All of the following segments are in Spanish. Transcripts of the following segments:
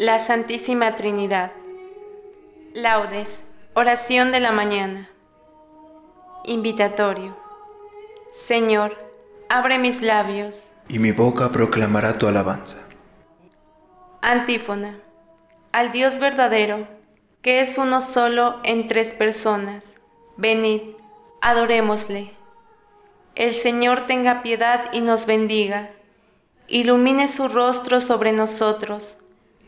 la Santísima Trinidad. Laudes, oración de la mañana. Invitatorio. Señor, abre mis labios. Y mi boca proclamará tu alabanza. Antífona. Al Dios verdadero, que es uno solo en tres personas. Venid, adorémosle. El Señor tenga piedad y nos bendiga. Ilumine su rostro sobre nosotros.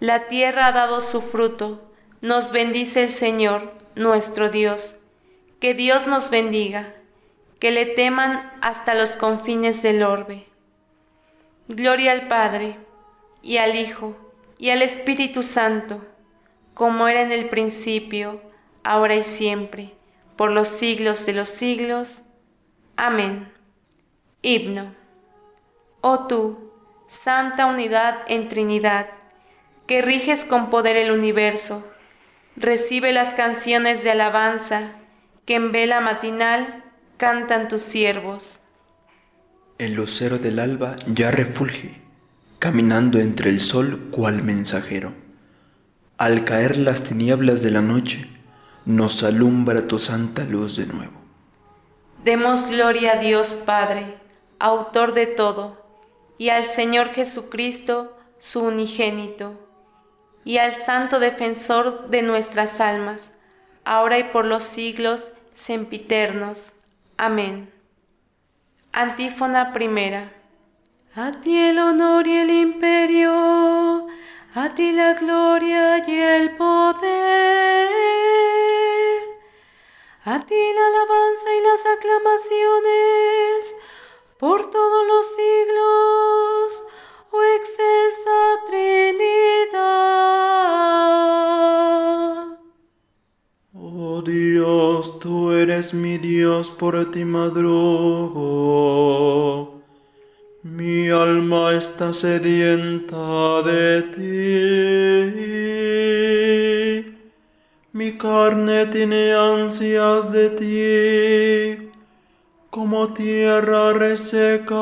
La tierra ha dado su fruto, nos bendice el Señor, nuestro Dios. Que Dios nos bendiga, que le teman hasta los confines del orbe. Gloria al Padre, y al Hijo, y al Espíritu Santo, como era en el principio, ahora y siempre, por los siglos de los siglos. Amén. Himno. Oh tú, santa unidad en Trinidad, que riges con poder el universo, recibe las canciones de alabanza que en vela matinal cantan tus siervos. El lucero del alba ya refulge, caminando entre el sol cual mensajero. Al caer las tinieblas de la noche, nos alumbra tu santa luz de nuevo. Demos gloria a Dios Padre, autor de todo, y al Señor Jesucristo, su unigénito, y al Santo Defensor de nuestras almas, ahora y por los siglos sempiternos. Amén. Antífona primera. A ti el honor y el imperio, a ti la gloria y el poder a ti la alabanza y las aclamaciones por todos los siglos, oh excelsa Trinidad. Oh Dios, tú eres mi Dios, por ti madrugo. Mi alma está sedienta de ti. Mi carne tiene ansias de ti, como tierra reseca,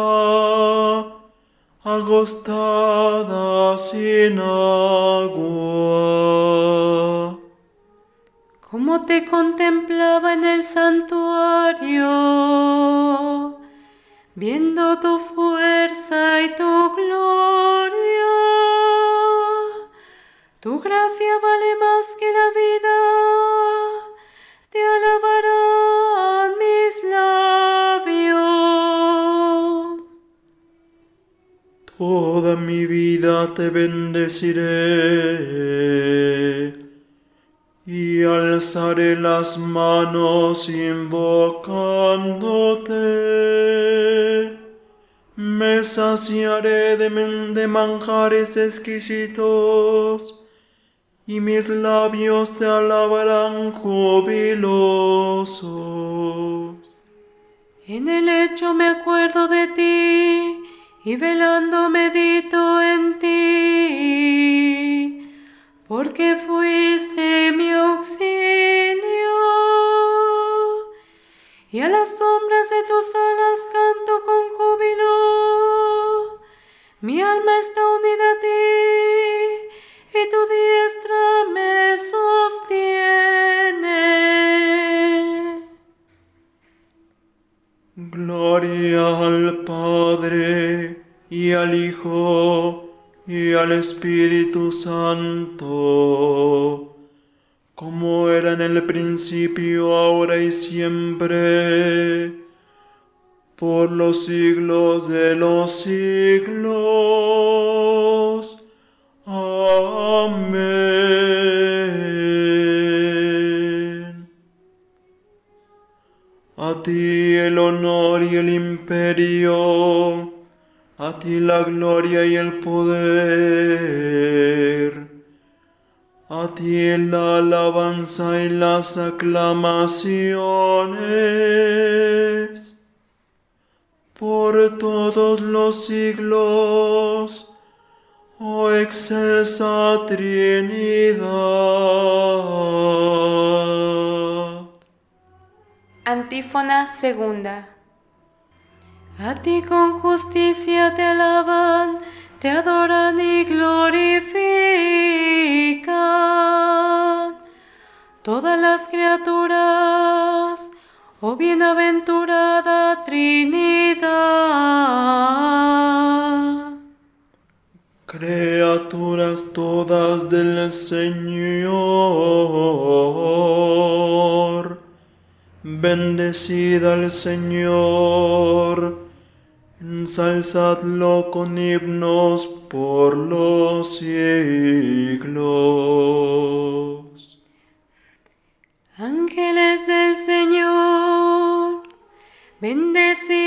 agostada sin agua. Como te contemplaba en el santuario, viendo tu fuerza y tu gloria. Tu gracia vale más que la vida, te alabarán te bendeciré y alzaré las manos invocándote. Me saciaré de, de manjares exquisitos y mis labios te alabarán jubilosos. En el hecho me acuerdo de ti y velando medito en ti, porque fuiste mi auxilio. Y a las sombras de tus alas canto con júbilo. Mi alma está unida a ti y tu diestra al Espíritu Santo, como era en el principio, ahora y siempre, por los siglos de los siglos. Amén. A ti el honor y el imperio, a ti la gloria y el poder. A ti la alabanza y las aclamaciones por todos los siglos, oh excelsa Trinidad. Antífona segunda. A ti con justicia te alaban, te adoran y glorifican. Todas las criaturas, oh bienaventurada Trinidad. Criaturas todas del Señor, bendecida el Señor ensalzadlo con himnos por los siglos. Ángeles del Señor, bendecida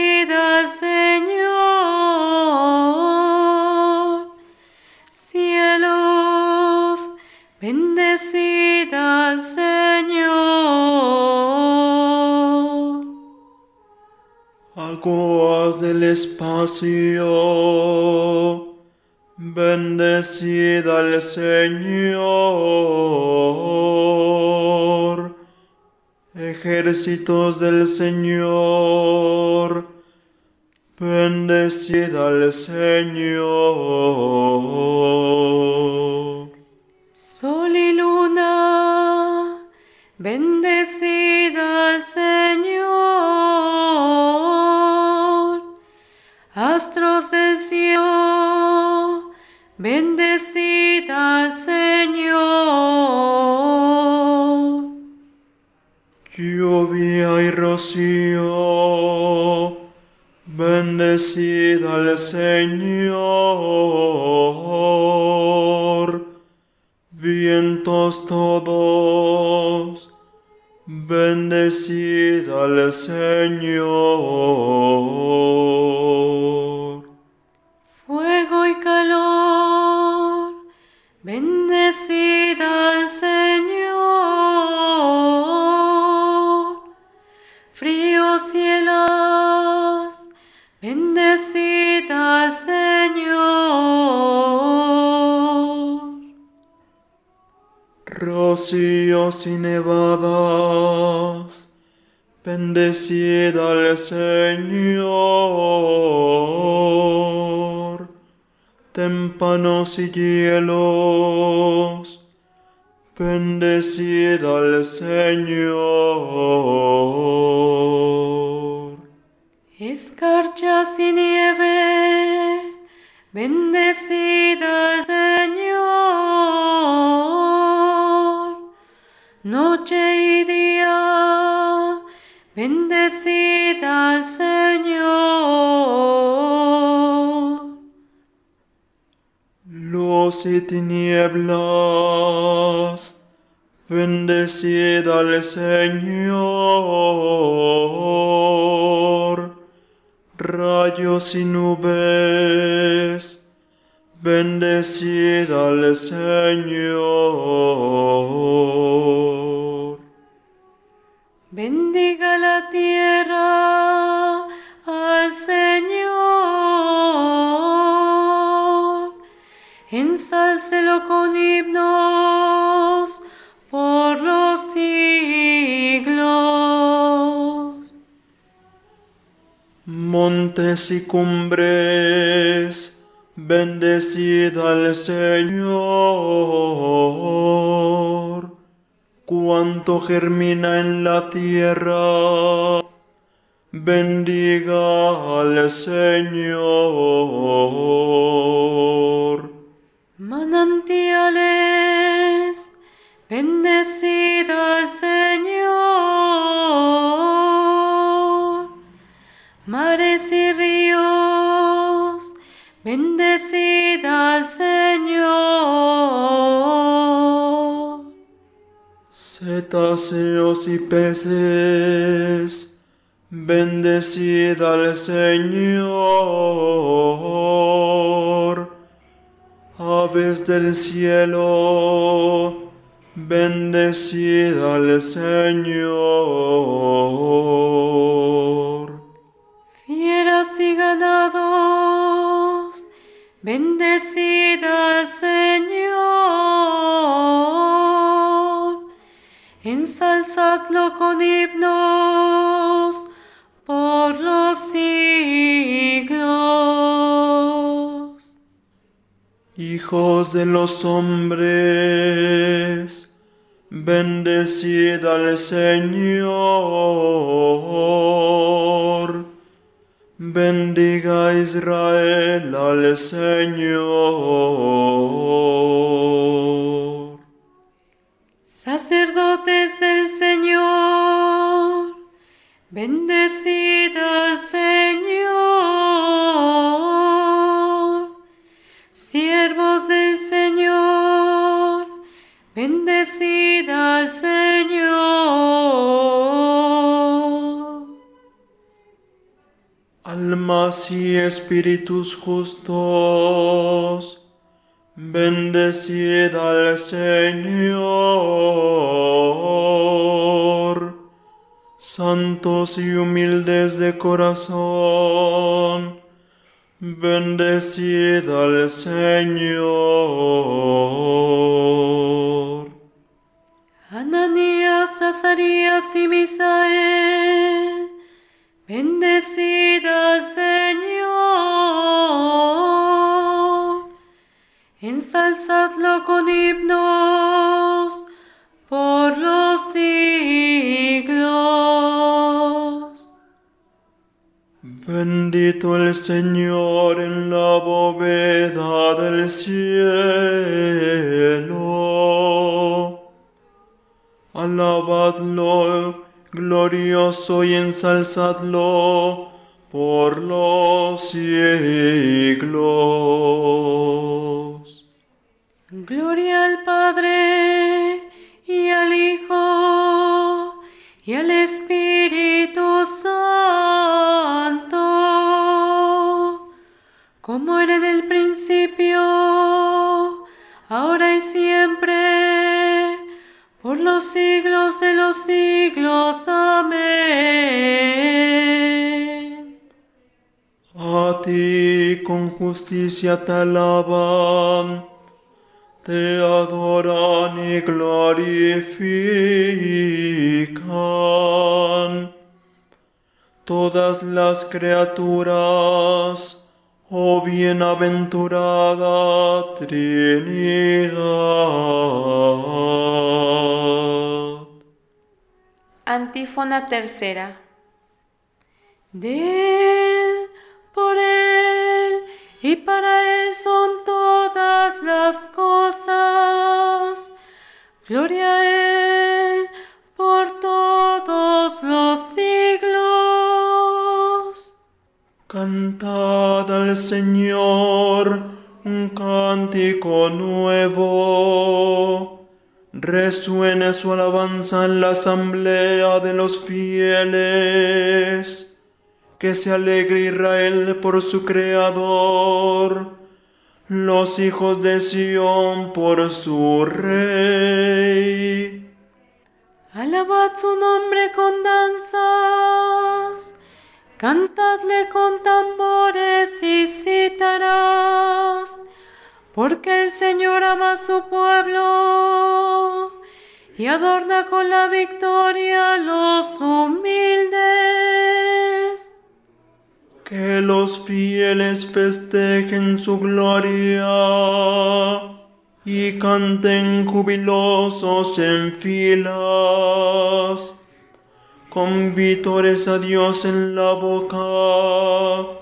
Del espacio, bendecida al Señor. Ejércitos del Señor, bendecida al Señor. Sol y luna, bendecida Rocío, bendecida al Señor. Vientos todos, bendecida al Señor. Fuego y calor, Rocíos y nevadas, bendecida al Señor. Témpanos y hielos, bendecida al Señor. Escarchas y nieve, bendecida Y tinieblas, bendecida al Señor. Rayos y nubes, bendecida al Señor. Bendiga la tierra Con himnos por los siglos. Montes y cumbres, bendecida al Señor. Cuanto germina en la tierra, bendiga al Señor. Manantiales, bendecida al Señor. Mares y ríos, bendecida al Señor. Cetáceos y peces, Bendecid al Señor. Aves del cielo, bendecid al Señor. Fieras y ganados, bendecid al Señor. Ensalzadlo con himnos Hijos de los hombres, bendecid al Señor. Bendiga Israel al Señor. Sacerdotes del Señor, bendecid al Señor. Y espíritus justos, bendecid al Señor. Santos y humildes de corazón, bendecid al Señor. Ananías, Azarías y Misael, Ensalzadlo con himnos por los siglos. Bendito el Señor en la bóveda del cielo. Alabadlo, glorioso y ensalzadlo por los siglos. Gloria al Padre y al Hijo y al Espíritu Santo, como era en el principio, ahora y siempre, por los siglos de los siglos. Amén. A ti con justicia te alaban, te adoran y glorifican. Todas las criaturas, oh bienaventurada Trinidad. Antífona tercera. De él, por él y para él son las cosas. Gloria a él por todos los siglos. Cantad al Señor un cántico nuevo. Resuene su alabanza en la asamblea de los fieles. Que se alegre Israel por su Creador. Los hijos de Sión por su Rey. Alabad su nombre con danzas, cantadle con tambores y cítaras, porque el Señor ama a su pueblo y adorna con la victoria a los humildes. Que los fieles festejen su gloria y canten jubilosos en filas, con vítores a Dios en la boca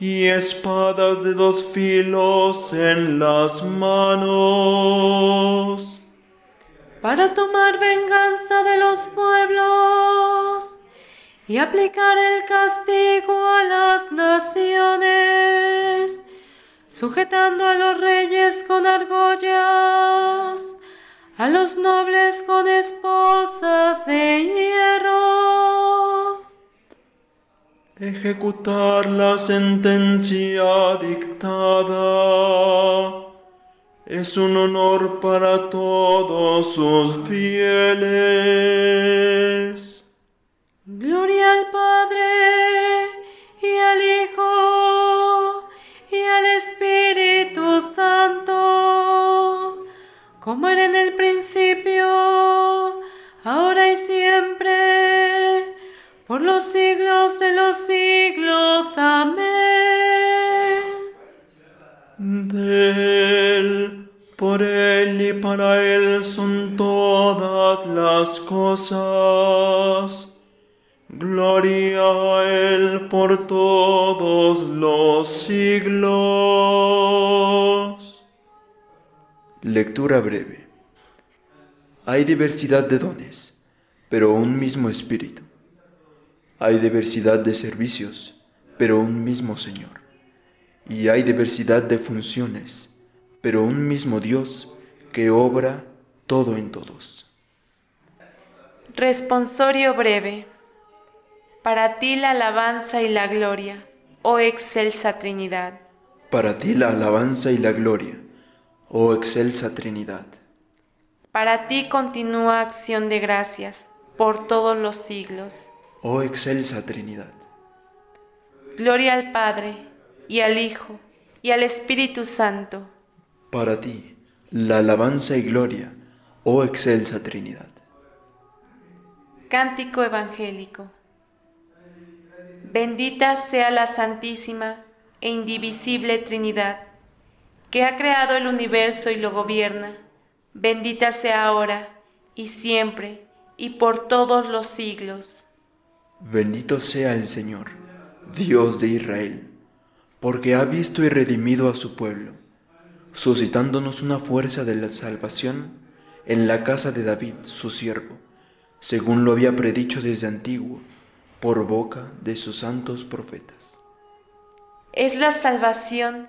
y espadas de dos filos en las manos. para tomar venganza de los pueblos y aplicar el castigo a las naciones, sujetando a los reyes con argollas, a los nobles con esposas de hierro. ejecutar la sentencia dictada. Es un honor para todos sus fieles. Como era en el principio, ahora y siempre, por los siglos de los siglos. Amén. De por él y para él son todas las cosas. Gloria a él por todos los siglos. Lectura breve. Hay diversidad de dones, pero un mismo espíritu. Hay diversidad de servicios, pero un mismo Señor. Y hay diversidad de funciones, pero un mismo Dios que obra todo en todos. Responsorio breve. Para ti la alabanza y la gloria, oh excelsa Trinidad. Para ti la alabanza y la gloria, oh excelsa Trinidad. Para ti continúa acción de gracias por todos los siglos. Oh excelsa Trinidad. Gloria al Padre, y al Hijo, y al Espíritu Santo. Para ti la alabanza y gloria, oh excelsa Trinidad. Cántico Evangélico. Bendita sea la Santísima e Indivisible Trinidad, que ha creado el universo y lo gobierna. Bendita sea ahora y siempre y por todos los siglos. Bendito sea el Señor, Dios de Israel, porque ha visto y redimido a su pueblo, suscitándonos una fuerza de la salvación en la casa de David, su siervo, según lo había predicho desde antiguo por boca de sus santos profetas. Es la salvación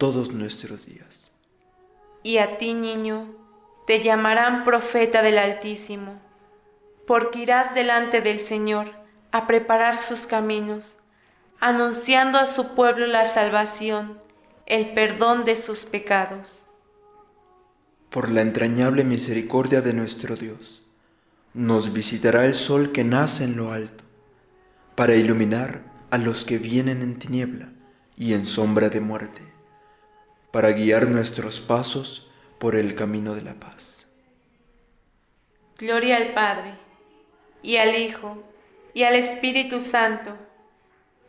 todos nuestros días. Y a ti, niño, te llamarán profeta del Altísimo, porque irás delante del Señor a preparar sus caminos, anunciando a su pueblo la salvación, el perdón de sus pecados. Por la entrañable misericordia de nuestro Dios, nos visitará el sol que nace en lo alto, para iluminar a los que vienen en tiniebla y en sombra de muerte, para guiar nuestros pasos por el camino de la paz. Gloria al Padre, y al Hijo, y al Espíritu Santo,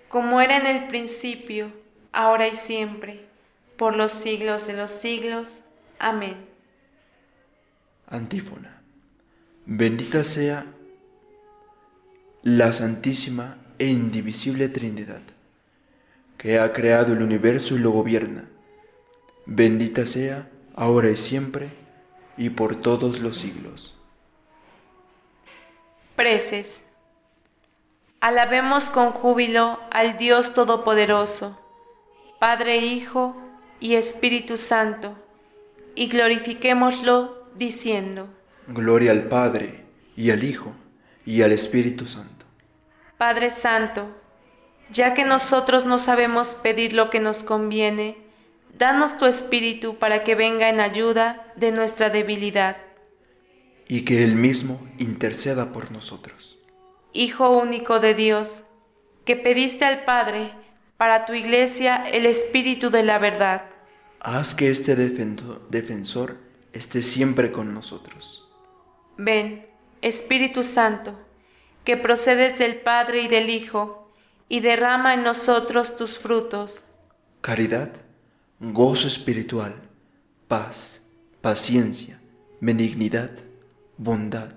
como era en el principio, ahora y siempre, por los siglos de los siglos. Amén. Antífona. Bendita sea la Santísima e Indivisible Trinidad, que ha creado el universo y lo gobierna. Bendita sea ahora y siempre y por todos los siglos. Preces. Alabemos con júbilo al Dios Todopoderoso, Padre, Hijo y Espíritu Santo, y glorifiquémoslo diciendo. Gloria al Padre, y al Hijo, y al Espíritu Santo. Padre Santo, ya que nosotros no sabemos pedir lo que nos conviene, danos tu Espíritu para que venga en ayuda de nuestra debilidad. Y que Él mismo interceda por nosotros. Hijo único de Dios, que pediste al Padre para tu iglesia el Espíritu de la verdad. Haz que este defensor esté siempre con nosotros. Ven, Espíritu Santo, que procedes del Padre y del Hijo, y derrama en nosotros tus frutos. Caridad, gozo espiritual, paz, paciencia, benignidad, bondad,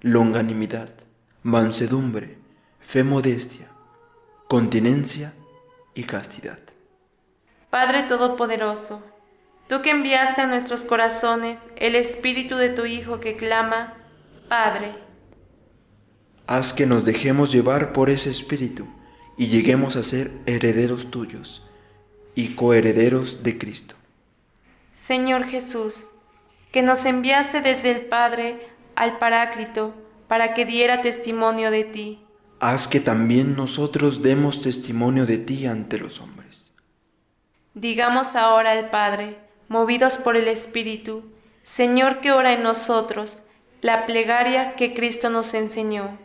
longanimidad, mansedumbre, fe modestia. continencia y castidad. Padre Todopoderoso, tú que enviaste a nuestros corazones el Espíritu de tu Hijo que clama, Padre. Haz que nos dejemos llevar por ese Espíritu y lleguemos a ser herederos tuyos y coherederos de Cristo. Señor Jesús, que nos enviaste desde el Padre al Paráclito para que diera testimonio de ti. Haz que también nosotros demos testimonio de ti ante los hombres. Digamos ahora al Padre, movidos por el Espíritu, Señor que ora en nosotros, la plegaria que Cristo nos enseñó.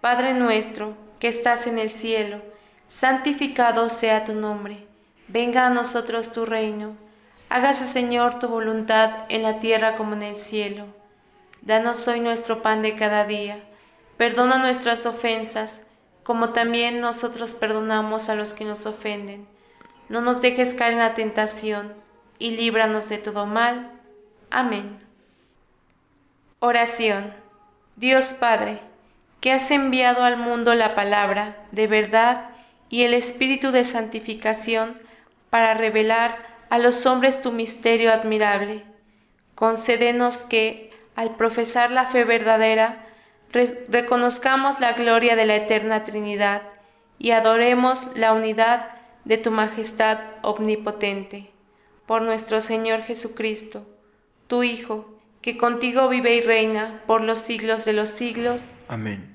Padre nuestro, que estás en el cielo, santificado sea tu nombre, venga a nosotros tu reino, hágase Señor tu voluntad en la tierra como en el cielo. Danos hoy nuestro pan de cada día, perdona nuestras ofensas, como también nosotros perdonamos a los que nos ofenden. No nos dejes caer en la tentación, y líbranos de todo mal. Amén. Oración. Dios Padre, que has enviado al mundo la palabra de verdad y el Espíritu de santificación para revelar a los hombres tu misterio admirable. Concédenos que, al profesar la fe verdadera, reconozcamos la gloria de la eterna Trinidad y adoremos la unidad de tu majestad omnipotente. Por nuestro Señor Jesucristo, tu Hijo, que contigo vive y reina por los siglos de los siglos. Amén.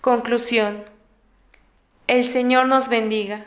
Conclusión. El Señor nos bendiga,